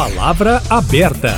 Palavra aberta.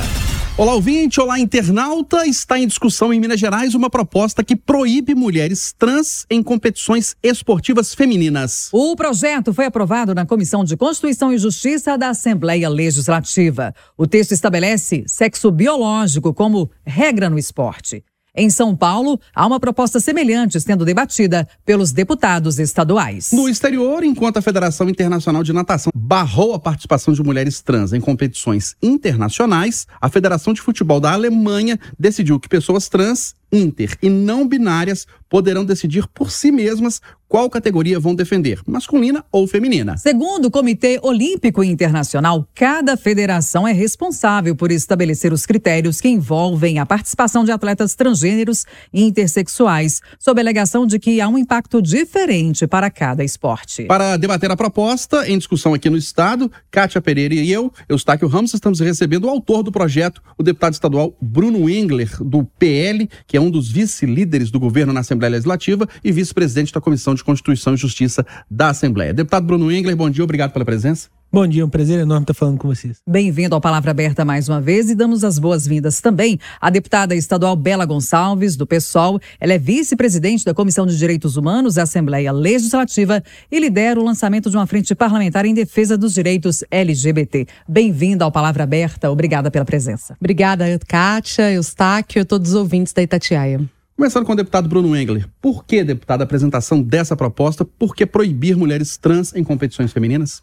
Olá, ouvinte, olá, internauta. Está em discussão em Minas Gerais uma proposta que proíbe mulheres trans em competições esportivas femininas. O projeto foi aprovado na Comissão de Constituição e Justiça da Assembleia Legislativa. O texto estabelece sexo biológico como regra no esporte. Em São Paulo, há uma proposta semelhante sendo debatida pelos deputados estaduais. No exterior, enquanto a Federação Internacional de Natação barrou a participação de mulheres trans em competições internacionais, a Federação de Futebol da Alemanha decidiu que pessoas trans, inter e não binárias poderão decidir por si mesmas qual categoria vão defender, masculina ou feminina. Segundo o Comitê Olímpico Internacional, cada federação é responsável por estabelecer os critérios que envolvem a participação de atletas transgêneros e intersexuais, sob a alegação de que há um impacto diferente para cada esporte. Para debater a proposta, em discussão aqui no Estado, Kátia Pereira e eu, Eustáquio Ramos, estamos recebendo o autor do projeto, o deputado estadual Bruno Engler, do PL, que é um dos vice-líderes do governo na Assembleia Legislativa e vice-presidente da Comissão de Constituição e Justiça da Assembleia. Deputado Bruno Engler, bom dia, obrigado pela presença. Bom dia, é um prazer enorme estar falando com vocês. Bem-vindo ao Palavra Aberta mais uma vez e damos as boas-vindas também à deputada estadual Bela Gonçalves, do PSOL. Ela é vice-presidente da Comissão de Direitos Humanos da Assembleia Legislativa e lidera o lançamento de uma frente parlamentar em defesa dos direitos LGBT. Bem-vinda ao Palavra Aberta, obrigada pela presença. Obrigada, Kátia, Eustáquio e todos os ouvintes da Itatiaia. Começando com o deputado Bruno Engler. Por que, deputado, a apresentação dessa proposta? Por que proibir mulheres trans em competições femininas?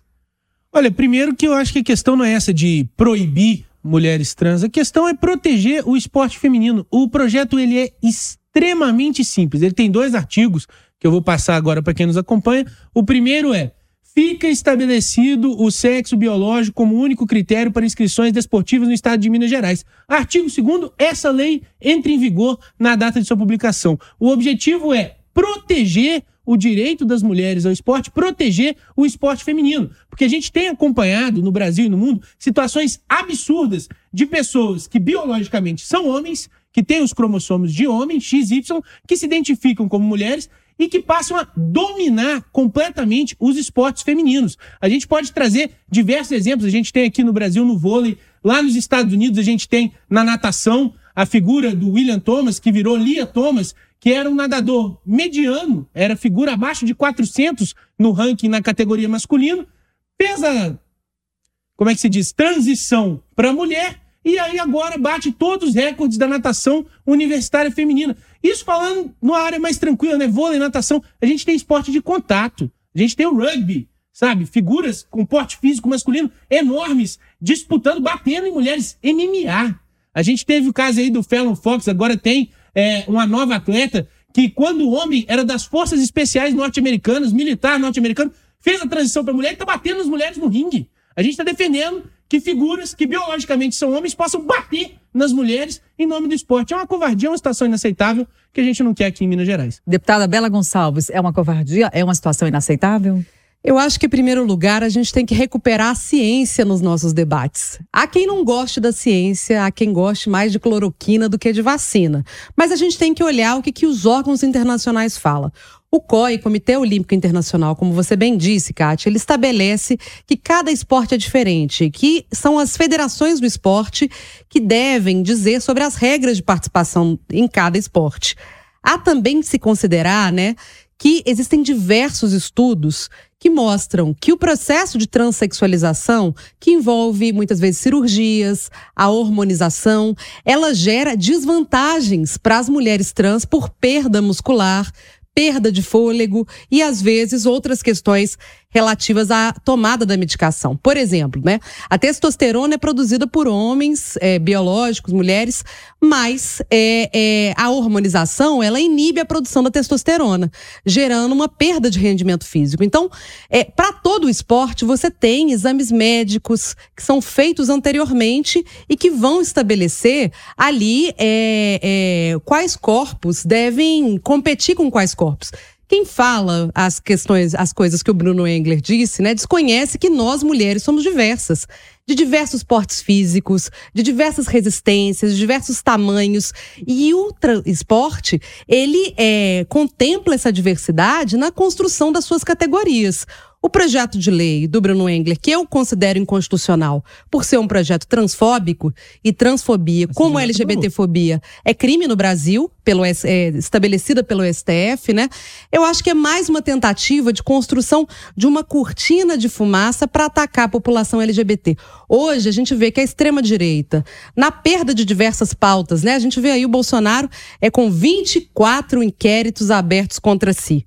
Olha, primeiro que eu acho que a questão não é essa de proibir mulheres trans, a questão é proteger o esporte feminino. O projeto ele é extremamente simples. Ele tem dois artigos que eu vou passar agora para quem nos acompanha. O primeiro é fica estabelecido o sexo biológico como único critério para inscrições desportivas no estado de Minas Gerais. Artigo 2 essa lei entra em vigor na data de sua publicação. O objetivo é proteger o direito das mulheres ao esporte, proteger o esporte feminino. Porque a gente tem acompanhado no Brasil e no mundo situações absurdas de pessoas que biologicamente são homens, que têm os cromossomos de homem, XY, que se identificam como mulheres e que passam a dominar completamente os esportes femininos. A gente pode trazer diversos exemplos. A gente tem aqui no Brasil no vôlei, lá nos Estados Unidos a gente tem na natação a figura do William Thomas, que virou Lia Thomas, que era um nadador mediano, era figura abaixo de 400 no ranking na categoria masculino, fez a, como é que se diz, transição para mulher, e aí agora bate todos os recordes da natação universitária feminina. Isso falando numa área mais tranquila, né? Vôlei, natação, a gente tem esporte de contato, a gente tem o rugby, sabe? Figuras com porte físico masculino enormes, disputando, batendo em mulheres MMA. A gente teve o caso aí do Fallon Fox, agora tem é, uma nova atleta que, quando o homem era das forças especiais norte-americanas, militar norte-americano, fez a transição para mulher e está batendo as mulheres no ringue. A gente está defendendo que figuras que biologicamente são homens possam bater nas mulheres em nome do esporte. É uma covardia, é uma situação inaceitável que a gente não quer aqui em Minas Gerais. Deputada Bela Gonçalves, é uma covardia? É uma situação inaceitável? Eu acho que, em primeiro lugar, a gente tem que recuperar a ciência nos nossos debates. Há quem não goste da ciência, há quem goste mais de cloroquina do que de vacina. Mas a gente tem que olhar o que, que os órgãos internacionais falam. O COI, Comitê Olímpico Internacional, como você bem disse, Kátia, ele estabelece que cada esporte é diferente, que são as federações do esporte que devem dizer sobre as regras de participação em cada esporte. Há também de se considerar, né, que existem diversos estudos que mostram que o processo de transexualização, que envolve muitas vezes cirurgias, a hormonização, ela gera desvantagens para as mulheres trans por perda muscular, perda de fôlego e às vezes outras questões relativas à tomada da medicação. Por exemplo, né, a testosterona é produzida por homens é, biológicos, mulheres, mas é, é, a hormonização ela inibe a produção da testosterona, gerando uma perda de rendimento físico. Então, é, para todo o esporte, você tem exames médicos que são feitos anteriormente e que vão estabelecer ali quais corpos devem competir com quais corpos. Quem fala as questões, as coisas que o Bruno Engler disse, né, desconhece que nós mulheres somos diversas, de diversos portes físicos, de diversas resistências, de diversos tamanhos. E o esporte, ele é, contempla essa diversidade na construção das suas categorias. O projeto de lei do Bruno Engler, que eu considero inconstitucional por ser um projeto transfóbico e transfobia, Mas como a LGBTfobia é crime no Brasil, pelo, é, estabelecida pelo STF, né? Eu acho que é mais uma tentativa de construção de uma cortina de fumaça para atacar a população LGBT. Hoje a gente vê que a extrema direita, na perda de diversas pautas, né? A gente vê aí o Bolsonaro é com 24 inquéritos abertos contra si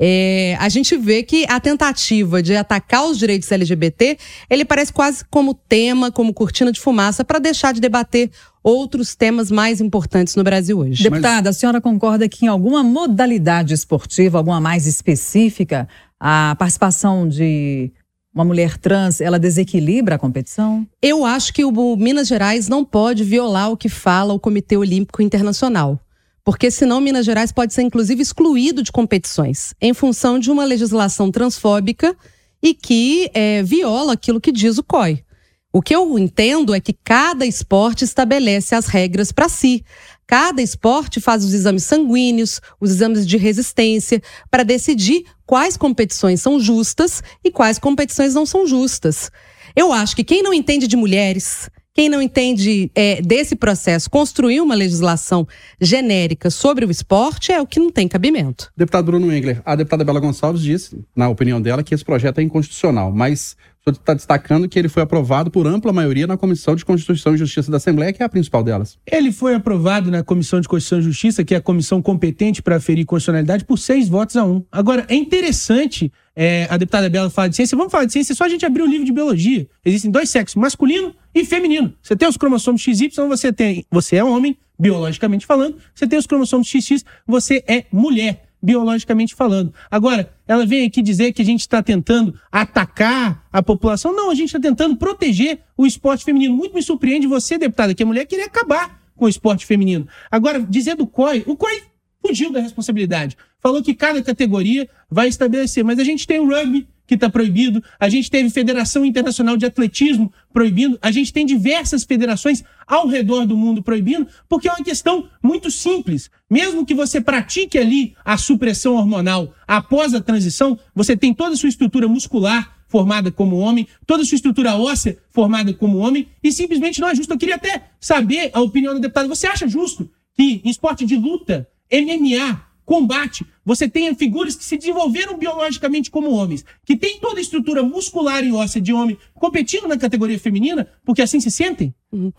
é, a gente vê que a tentativa de atacar os direitos LGBT, ele parece quase como tema, como cortina de fumaça, para deixar de debater outros temas mais importantes no Brasil hoje. Deputada, a senhora concorda que em alguma modalidade esportiva, alguma mais específica, a participação de uma mulher trans, ela desequilibra a competição? Eu acho que o Minas Gerais não pode violar o que fala o Comitê Olímpico Internacional porque senão Minas Gerais pode ser inclusive excluído de competições em função de uma legislação transfóbica e que é, viola aquilo que diz o COI. O que eu entendo é que cada esporte estabelece as regras para si. Cada esporte faz os exames sanguíneos, os exames de resistência, para decidir quais competições são justas e quais competições não são justas. Eu acho que quem não entende de mulheres, quem não entende é, desse processo, construir uma legislação genérica sobre o esporte é o que não tem cabimento. Deputado Bruno Engler, a deputada Bela Gonçalves disse, na opinião dela, que esse projeto é inconstitucional, mas senhor está destacando que ele foi aprovado por ampla maioria na Comissão de Constituição e Justiça da Assembleia, que é a principal delas. Ele foi aprovado na Comissão de Constituição e Justiça, que é a comissão competente para aferir constitucionalidade, por seis votos a um. Agora, é interessante é, a deputada Bela falar de ciência. Vamos falar de ciência, é só a gente abrir o livro de biologia. Existem dois sexos, masculino e feminino. Você tem os cromossomos XY, você tem, você é homem, biologicamente falando. Você tem os cromossomos XX, você é mulher, biologicamente falando. Agora, ela vem aqui dizer que a gente está tentando atacar a população. Não, a gente está tentando proteger o esporte feminino. Muito me surpreende você, deputada, que é mulher, querer acabar com o esporte feminino. Agora, dizer do COI, o COI fugiu da responsabilidade. Falou que cada categoria vai estabelecer, mas a gente tem o rugby, que está proibido, a gente teve Federação Internacional de Atletismo proibindo, a gente tem diversas federações ao redor do mundo proibindo, porque é uma questão muito simples. Mesmo que você pratique ali a supressão hormonal após a transição, você tem toda a sua estrutura muscular formada como homem, toda a sua estrutura óssea formada como homem, e simplesmente não é justo. Eu queria até saber a opinião do deputado. Você acha justo que em esporte de luta, MMA, combate, você tenha figuras que se desenvolveram biologicamente como homens, que têm toda a estrutura muscular e óssea de homem competindo na categoria feminina, porque assim se sentem? Uhum.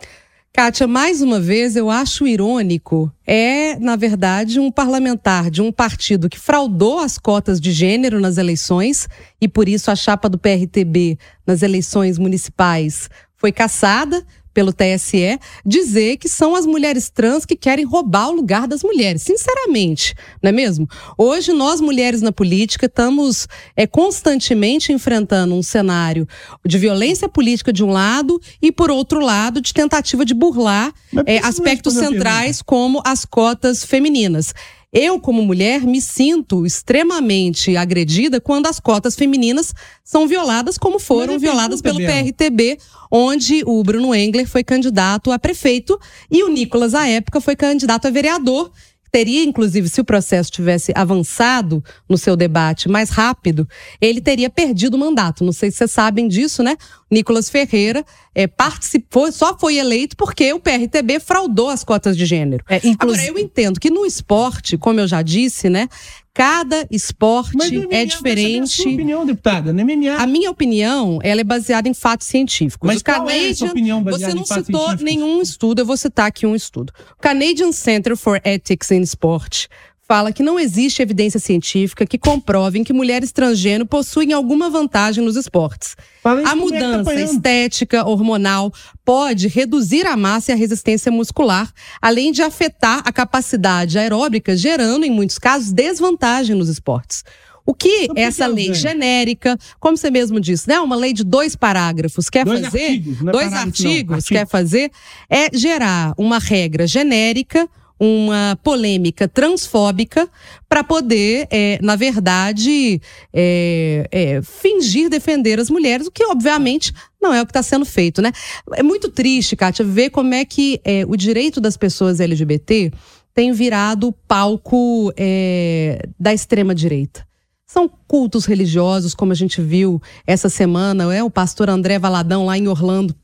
Kátia, mais uma vez, eu acho irônico. É, na verdade, um parlamentar de um partido que fraudou as cotas de gênero nas eleições e, por isso, a chapa do PRTB nas eleições municipais foi caçada pelo TSE, dizer que são as mulheres trans que querem roubar o lugar das mulheres. Sinceramente, não é mesmo? Hoje, nós mulheres na política estamos é, constantemente enfrentando um cenário de violência política de um lado e, por outro lado, de tentativa de burlar é, aspectos centrais como as cotas femininas. Eu, como mulher, me sinto extremamente agredida quando as cotas femininas são violadas, como foram violadas pelo PRTB, onde o Bruno Engler foi candidato a prefeito e o Nicolas, à época, foi candidato a vereador teria, inclusive, se o processo tivesse avançado no seu debate mais rápido, ele teria perdido o mandato. Não sei se vocês sabem disso, né? Nicolas Ferreira é, participou, só foi eleito porque o PRTB fraudou as cotas de gênero. É, inclusive... Agora, eu entendo que no esporte, como eu já disse, né? Cada esporte é diferente. A sua opinião, deputada, no MMA. A minha opinião, ela é baseada em fatos científicos. Mas o qual Canadian, é essa opinião baseada Você não citou nenhum estudo, eu vou citar aqui um estudo. O Canadian Center for Ethics in Sport fala que não existe evidência científica que comprovem que mulheres transgênero possuem alguma vantagem nos esportes. A mudança é tá estética, hormonal, pode reduzir a massa e a resistência muscular, além de afetar a capacidade aeróbica, gerando, em muitos casos, desvantagem nos esportes. O que essa lei genérica, como você mesmo disse, né, uma lei de dois parágrafos quer dois fazer, artigos, é dois artigos quer fazer, é gerar uma regra genérica uma polêmica transfóbica para poder, é, na verdade, é, é, fingir defender as mulheres, o que obviamente não é o que está sendo feito, né? É muito triste, Kátia, ver como é que é, o direito das pessoas LGBT tem virado palco é, da extrema direita São cultos religiosos, como a gente viu essa semana, é o pastor André Valadão lá em Orlando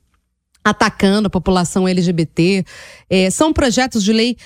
atacando a população LGBT. É, são projetos de lei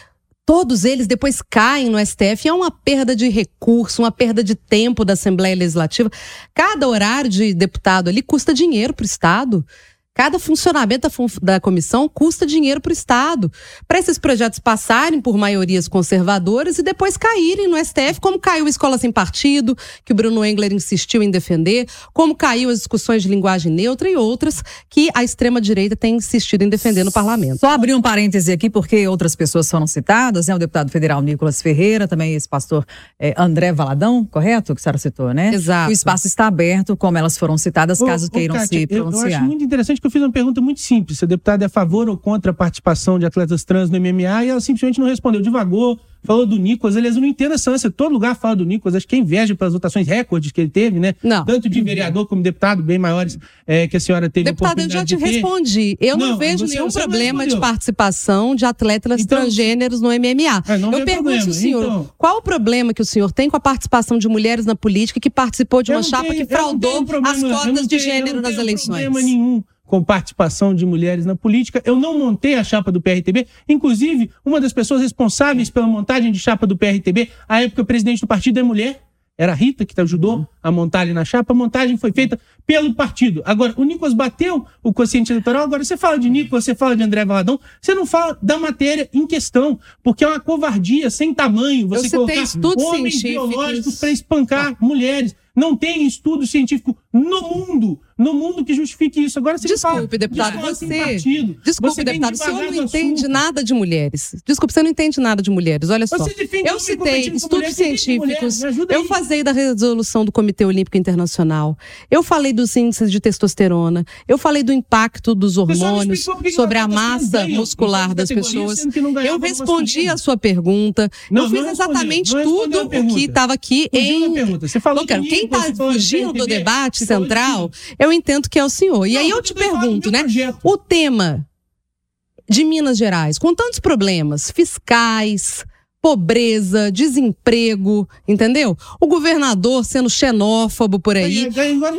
todos eles depois caem no STF. É uma perda de recurso, uma perda de tempo da Assembleia Legislativa. Cada horário de deputado ali custa dinheiro para o Estado. Cada funcionamento da, comissão custa dinheiro para o Estado. Para esses projetos passarem por maiorias conservadoras e depois caírem no STF, como caiu a Escola Sem Partido, que o Bruno Engler insistiu em defender, como caiu as discussões de linguagem neutra e outras que a extrema-direita tem insistido em defender no parlamento. Só abrir um parêntese aqui, porque outras pessoas foram citadas, né? O deputado federal Nicolas Ferreira, também esse pastor é, André Valadão, correto? Que a senhora citou, né? Exato. O espaço está aberto, como elas foram citadas, caso ô, queiram Kátia, se pronunciar. Eu acho muito interessante que eu fiz uma pergunta muito simples. Se a deputada é a favor ou contra a participação de atletas trans no MMA e ela simplesmente não respondeu. Devagou, falou do Nicolas. Aliás, eu não entendo essa ânsia. Todo lugar fala do Nicolas. Acho que é inveja pelas votações recordes que ele teve, né? Não. Tanto de vereador como deputado, bem maiores é, que a senhora teve. Deputada, eu já te respondi. Eu não, não vejo nenhum problema de participação de atletas então, transgêneros no MMA. É, eu pergunto problema. ao senhor, então, qual o problema que o senhor tem com a participação de mulheres na política que participou de uma chapa tenho, que fraudou as cotas de gênero nas eleições? Não tem problema nenhum com participação de mulheres na política. Eu não montei a chapa do PRTB. Inclusive, uma das pessoas responsáveis pela montagem de chapa do PRTB, à época, o presidente do partido é mulher. Era a Rita que ajudou a montar ali na chapa. A montagem foi feita pelo partido. Agora, o Nicolas bateu o quociente eleitoral. Agora, você fala de Nicolas, você fala de André Valadão, você não fala da matéria em questão, porque é uma covardia sem tamanho você colocar homens biológicos para espancar mulheres. Não tem estudo científico no mundo no mundo que justifique isso. Agora você Desculpe, deputado, você. Partido, Desculpe, você deputado, o senhor não entende nada de mulheres. Desculpe, você não entende nada de mulheres. Olha só. Eu citei estudos científicos. Eu falei da resolução do Comitê Olímpico Internacional. Eu falei dos índices de testosterona. Eu falei do impacto dos hormônios sobre a massa muscular das pessoas. Eu respondi a sua pergunta. eu fiz exatamente tudo o que estava aqui em. Você falou quem está fugindo do debate central, eu entendo que é o senhor. E não, aí eu te pergunto, né? O tema de Minas Gerais, com tantos problemas fiscais, pobreza, desemprego, entendeu? O governador sendo xenófobo por aí.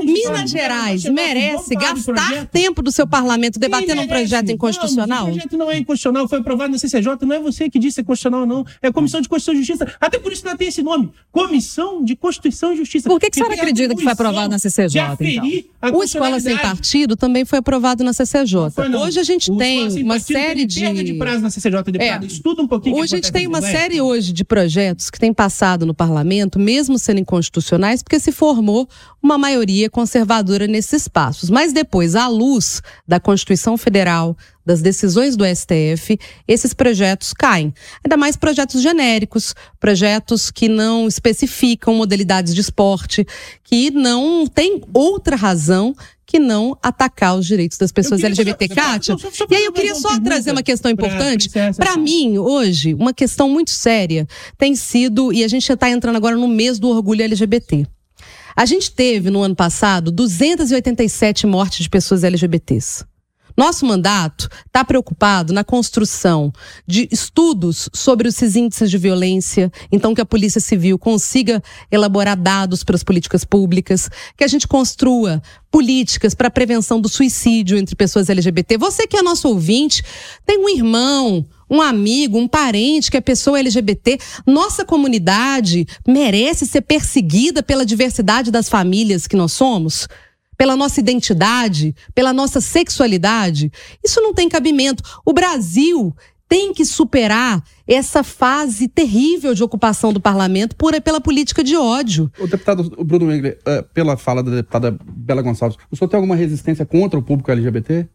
Minas Gerais merece gastar tempo do seu parlamento debatendo um projeto inconstitucional? o projeto não é inconstitucional, foi aprovado na CCJ, não é você que disse é constitucional, não. É a Comissão de Constituição e Justiça. Até por isso que ela tem esse nome. Comissão de Constituição e Justiça. Por que, que, a senhora acredita que foi aprovado na CCJ, então? O Escola Sem Partido também foi aprovado na CCJ. Não, Hoje a gente tem uma série de... de prazo na CCJ, deputada. É. Estuda um pouquinho. Hoje a gente tem uma série série hoje de projetos que têm passado no parlamento, mesmo sendo inconstitucionais, porque se formou uma maioria conservadora nesses espaços. Mas depois, à luz da Constituição Federal, das decisões do STF, esses projetos caem. Ainda mais projetos genéricos, projetos que não especificam modalidades de esporte, que não têm outra razão que não atacar os direitos das pessoas LGBT, só, Kátia. Só, só, e aí eu queria só trazer uma questão importante. Para mim, hoje, uma questão muito séria tem sido, e a gente está entrando agora no mês do orgulho LGBT. A gente teve, no ano passado, 287 mortes de pessoas LGBTs. Nosso mandato está preocupado na construção de estudos sobre esses índices de violência, então que a Polícia Civil consiga elaborar dados para as políticas públicas, que a gente construa políticas para a prevenção do suicídio entre pessoas LGBT. Você que é nosso ouvinte, tem um irmão, um amigo, um parente que é pessoa LGBT. Nossa comunidade merece ser perseguida pela diversidade das famílias que nós somos? Pela nossa identidade, pela nossa sexualidade, isso não tem cabimento. O Brasil tem que superar essa fase terrível de ocupação do parlamento por, pela política de ódio. O deputado Bruno Engler, uh, pela fala da deputada Bela Gonçalves, o senhor tem alguma resistência contra o público LGBT?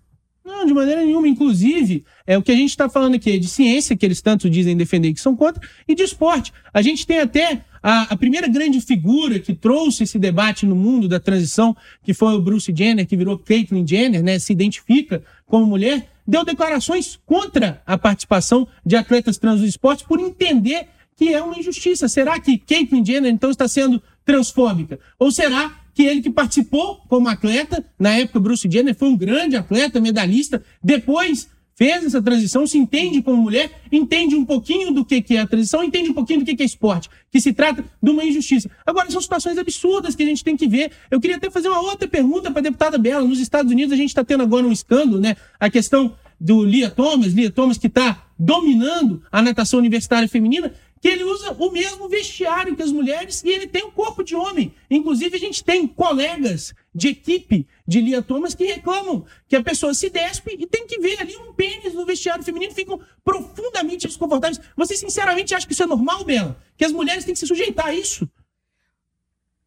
Não, de maneira nenhuma. Inclusive, é o que a gente está falando aqui é de ciência, que eles tanto dizem defender que são contra, e de esporte. A gente tem até a, a, primeira grande figura que trouxe esse debate no mundo da transição, que foi o Bruce Jenner, que virou Caitlyn Jenner, né, se identifica como mulher, deu declarações contra a participação de atletas trans no esporte por entender que é uma injustiça. Será que Caitlyn Jenner, então, está sendo transfóbica? Ou será que ele que participou como atleta, na época Bruce Jenner foi um grande atleta, medalhista, depois fez essa transição, se entende como mulher, entende um pouquinho do que, que é a transição, entende um pouquinho do que, que é esporte, que se trata de uma injustiça. Agora, são situações absurdas que a gente tem que ver. Eu queria até fazer uma outra pergunta para a deputada Bela. Nos Estados Unidos, a gente está tendo agora um escândalo, né? A questão do Lia Thomas, Lia Thomas que está dominando a natação universitária feminina, que ele usa o mesmo vestiário que as mulheres e ele tem um corpo de homem. Inclusive, a gente tem colegas de equipe de Lia Thomas que reclamam que a pessoa se despe e tem que ver ali um pênis no vestiário feminino, ficam profundamente desconfortáveis. Você sinceramente acha que isso é normal, Bela? Que as mulheres têm que se sujeitar a isso?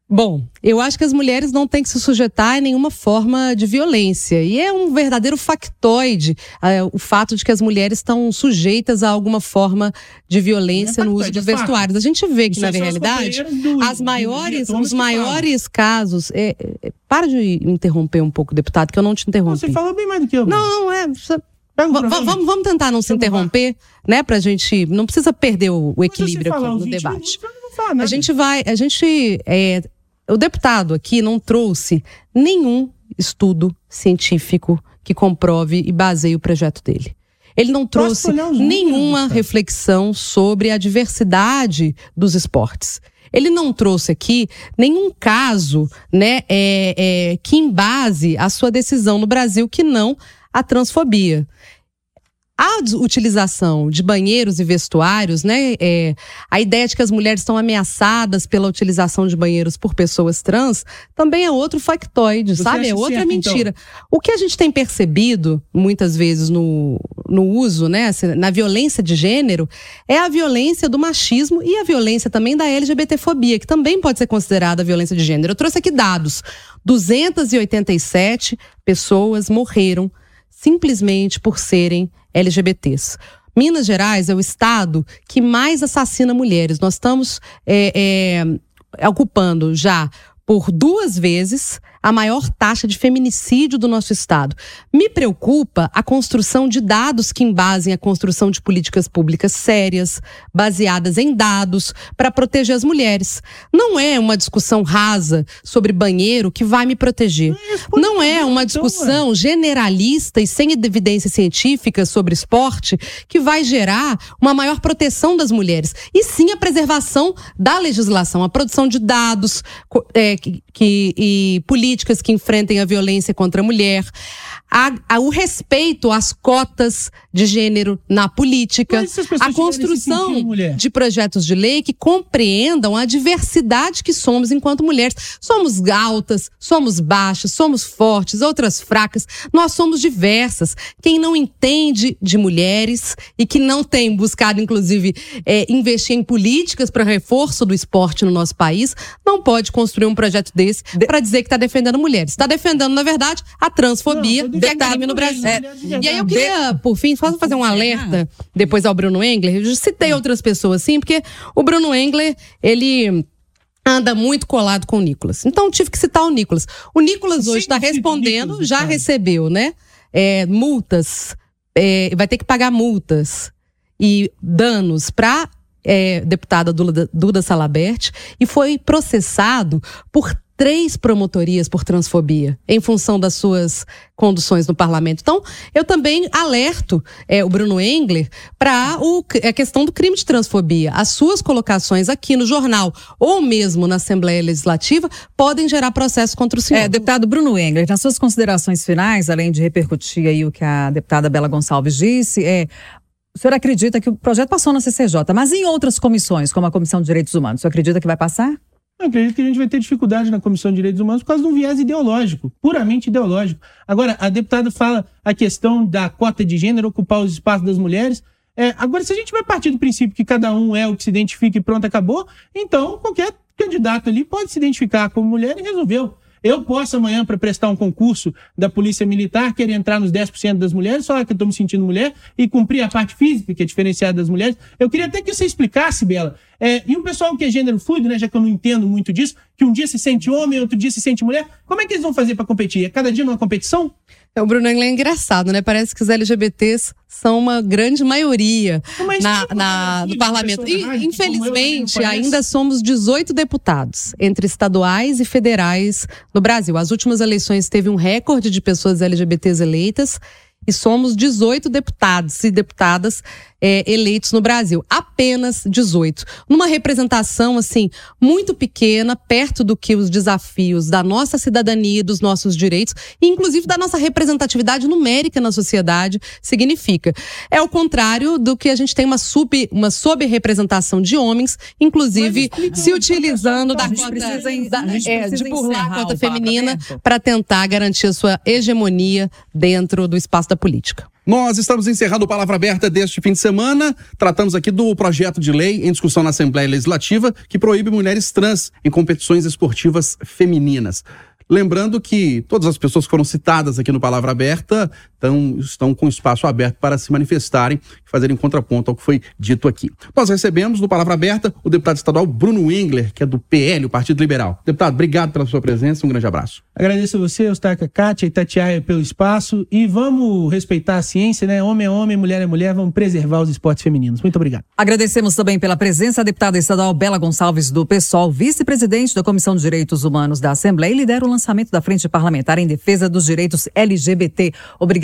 Bom, eu acho que as mulheres não têm que se sujeitar a nenhuma forma de violência. E é um verdadeiro factoide uh, o fato de que as mulheres estão sujeitas a alguma forma de violência é no uso de vestuários. A gente vê que, Isso na é realidade, as maiores, os maiores casos. É, é, para de interromper um pouco, deputado, que eu não te interrompi. Você falou bem mais do que eu. Não, não é. Vamos, vamos tentar não se interromper, né? Pra gente. Não precisa perder o, o equilíbrio aqui no debate. A gente vai. A gente. É, o deputado aqui não trouxe nenhum estudo científico que comprove e baseie o projeto dele. Ele não trouxe nenhuma reflexão sobre a diversidade dos esportes. Ele não trouxe aqui nenhum caso né, é, é, que embase a sua decisão no Brasil que não a transfobia. Utilização de banheiros e vestuários, né? É, a ideia de que as mulheres estão ameaçadas pela utilização de banheiros por pessoas trans também é outro factoide, Você sabe? É outra certo, mentira. Então? O que a gente tem percebido muitas vezes no, no uso, né? Na violência de gênero, é a violência do machismo e a violência também da LGBTfobia, que também pode ser considerada violência de gênero. Eu trouxe aqui dados: 287 pessoas morreram simplesmente por serem LGBTs. Minas Gerais é o estado que mais assassina mulheres. Nós estamos é, é, ocupando já por duas vezes a maior taxa de feminicídio do nosso Estado. Me preocupa a construção de dados que embasem a construção de políticas públicas sérias, baseadas em dados, para proteger as mulheres. Não é uma discussão rasa sobre banheiro que vai me proteger. Não é uma então, discussão generalista e sem evidência científica sobre esporte que vai gerar uma maior proteção das mulheres. E sim a preservação da legislação, a produção de dados é, que, que, e políticas políticas que enfrentem a violência contra a mulher, a, a, o respeito às cotas de gênero na política, a construção de projetos de lei que compreendam a diversidade que somos enquanto mulheres. Somos altas, somos baixas, somos fortes, outras fracas, nós somos diversas. Quem não entende de mulheres e que não tem buscado, inclusive, é, investir em políticas para reforço do esporte no nosso país, não pode construir um projeto desse para dizer que está defendendo mulheres. Está defendendo, na verdade, a transfobia. Não, que é crime no Brasil. É. E aí eu queria, por fim, só fazer um alerta depois ao Bruno Engler. Eu citei outras pessoas, assim, porque o Bruno Engler, ele anda muito colado com o Nicolas. Então tive que citar o Nicolas. O Nicolas hoje está respondendo, Nicolas, já recebeu, né? É, multas, é, vai ter que pagar multas e danos para é, deputada Duda, Duda Salabert e foi processado por três promotorias por transfobia, em função das suas conduções no parlamento. Então, eu também alerto é, o Bruno Engler para a questão do crime de transfobia. As suas colocações aqui no jornal ou mesmo na Assembleia Legislativa podem gerar processo contra o senhor. É, deputado Bruno Engler, nas suas considerações finais, além de repercutir aí o que a deputada Bela Gonçalves disse, é, o senhor acredita que o projeto passou na CCJ, mas em outras comissões, como a Comissão de Direitos Humanos, o senhor acredita que vai passar? Eu acredito que a gente vai ter dificuldade na Comissão de Direitos Humanos por causa de um viés ideológico, puramente ideológico. Agora, a deputada fala a questão da cota de gênero, ocupar os espaços das mulheres. É, agora, se a gente vai partir do princípio que cada um é o que se identifica e pronto, acabou, então qualquer candidato ali pode se identificar como mulher e resolveu. Eu posso amanhã, para prestar um concurso da Polícia Militar, querer entrar nos 10% das mulheres, falar que eu estou me sentindo mulher e cumprir a parte física, que é diferenciada das mulheres. Eu queria até que você explicasse, Bela. É, e o pessoal que é gênero fluido, né, já que eu não entendo muito disso, que um dia se sente homem, outro dia se sente mulher, como é que eles vão fazer para competir? É cada dia numa competição? É, o Bruno Engler é engraçado, né? Parece que os LGBTs são uma grande maioria na, na, no parlamento. E, infelizmente, ainda somos 18 deputados, entre estaduais e federais no Brasil. As últimas eleições teve um recorde de pessoas LGBTs eleitas e somos 18 deputados e deputadas é, eleitos no Brasil. Apenas 18. Numa representação, assim, muito pequena, perto do que os desafios da nossa cidadania dos nossos direitos, e inclusive da nossa representatividade numérica na sociedade, significa. É o contrário do que a gente tem uma sub, uma sobrrepresentação de homens, inclusive se utilizando da cota, da, é, de burlar a cota feminina para tentar garantir a sua hegemonia dentro do espaço da política. Nós estamos encerrando o Palavra Aberta deste fim de semana. Tratamos aqui do projeto de lei em discussão na Assembleia Legislativa que proíbe mulheres trans em competições esportivas femininas. Lembrando que todas as pessoas que foram citadas aqui no Palavra Aberta estão, estão com espaço aberto para se manifestarem e fazerem contraponto ao que foi dito aqui. Nós recebemos no Palavra Aberta o deputado estadual Bruno Wengler, que é do PL, o Partido Liberal. Deputado, obrigado pela sua presença, um grande abraço. Agradeço a você, Eustáquio, Kátia e Tatiaia pelo espaço e vamos respeitar a ciência, né? Homem é homem, mulher é mulher, vamos preservar os esportes femininos. Muito obrigado. Agradecemos também pela presença a deputada estadual Bela Gonçalves do PSOL, vice-presidente da Comissão de Direitos Humanos da Assembleia e lidera o lançamento da Frente Parlamentar em Defesa dos Direitos LGBT.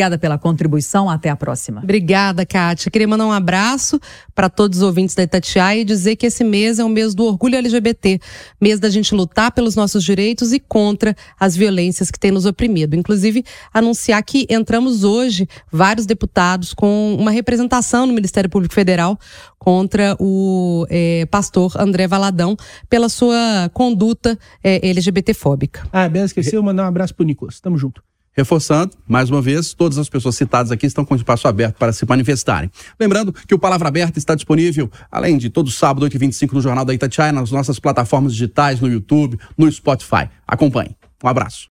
Obrigada pela contribuição. Até a próxima. Obrigada, Kátia. Queria mandar um abraço para todos os ouvintes da Itatiaia e dizer que esse mês é o mês do orgulho LGBT, mês da gente lutar pelos nossos direitos e contra as violências que têm nos oprimido. Inclusive, anunciar que entramos hoje vários deputados com uma representação no Ministério Público Federal contra o é, pastor André Valadão pela sua conduta é, LGBTfóbica. Ah, bem, esqueceu, mandar um abraço pro Nicolas. Tamo junto. Reforçando, mais uma vez, todas as pessoas citadas aqui estão com espaço aberto para se manifestarem. Lembrando que o Palavra Aberta está disponível, além de todo sábado, 8h25, no Jornal da Itatiaia, nas nossas plataformas digitais, no YouTube, no Spotify. Acompanhe. Um abraço.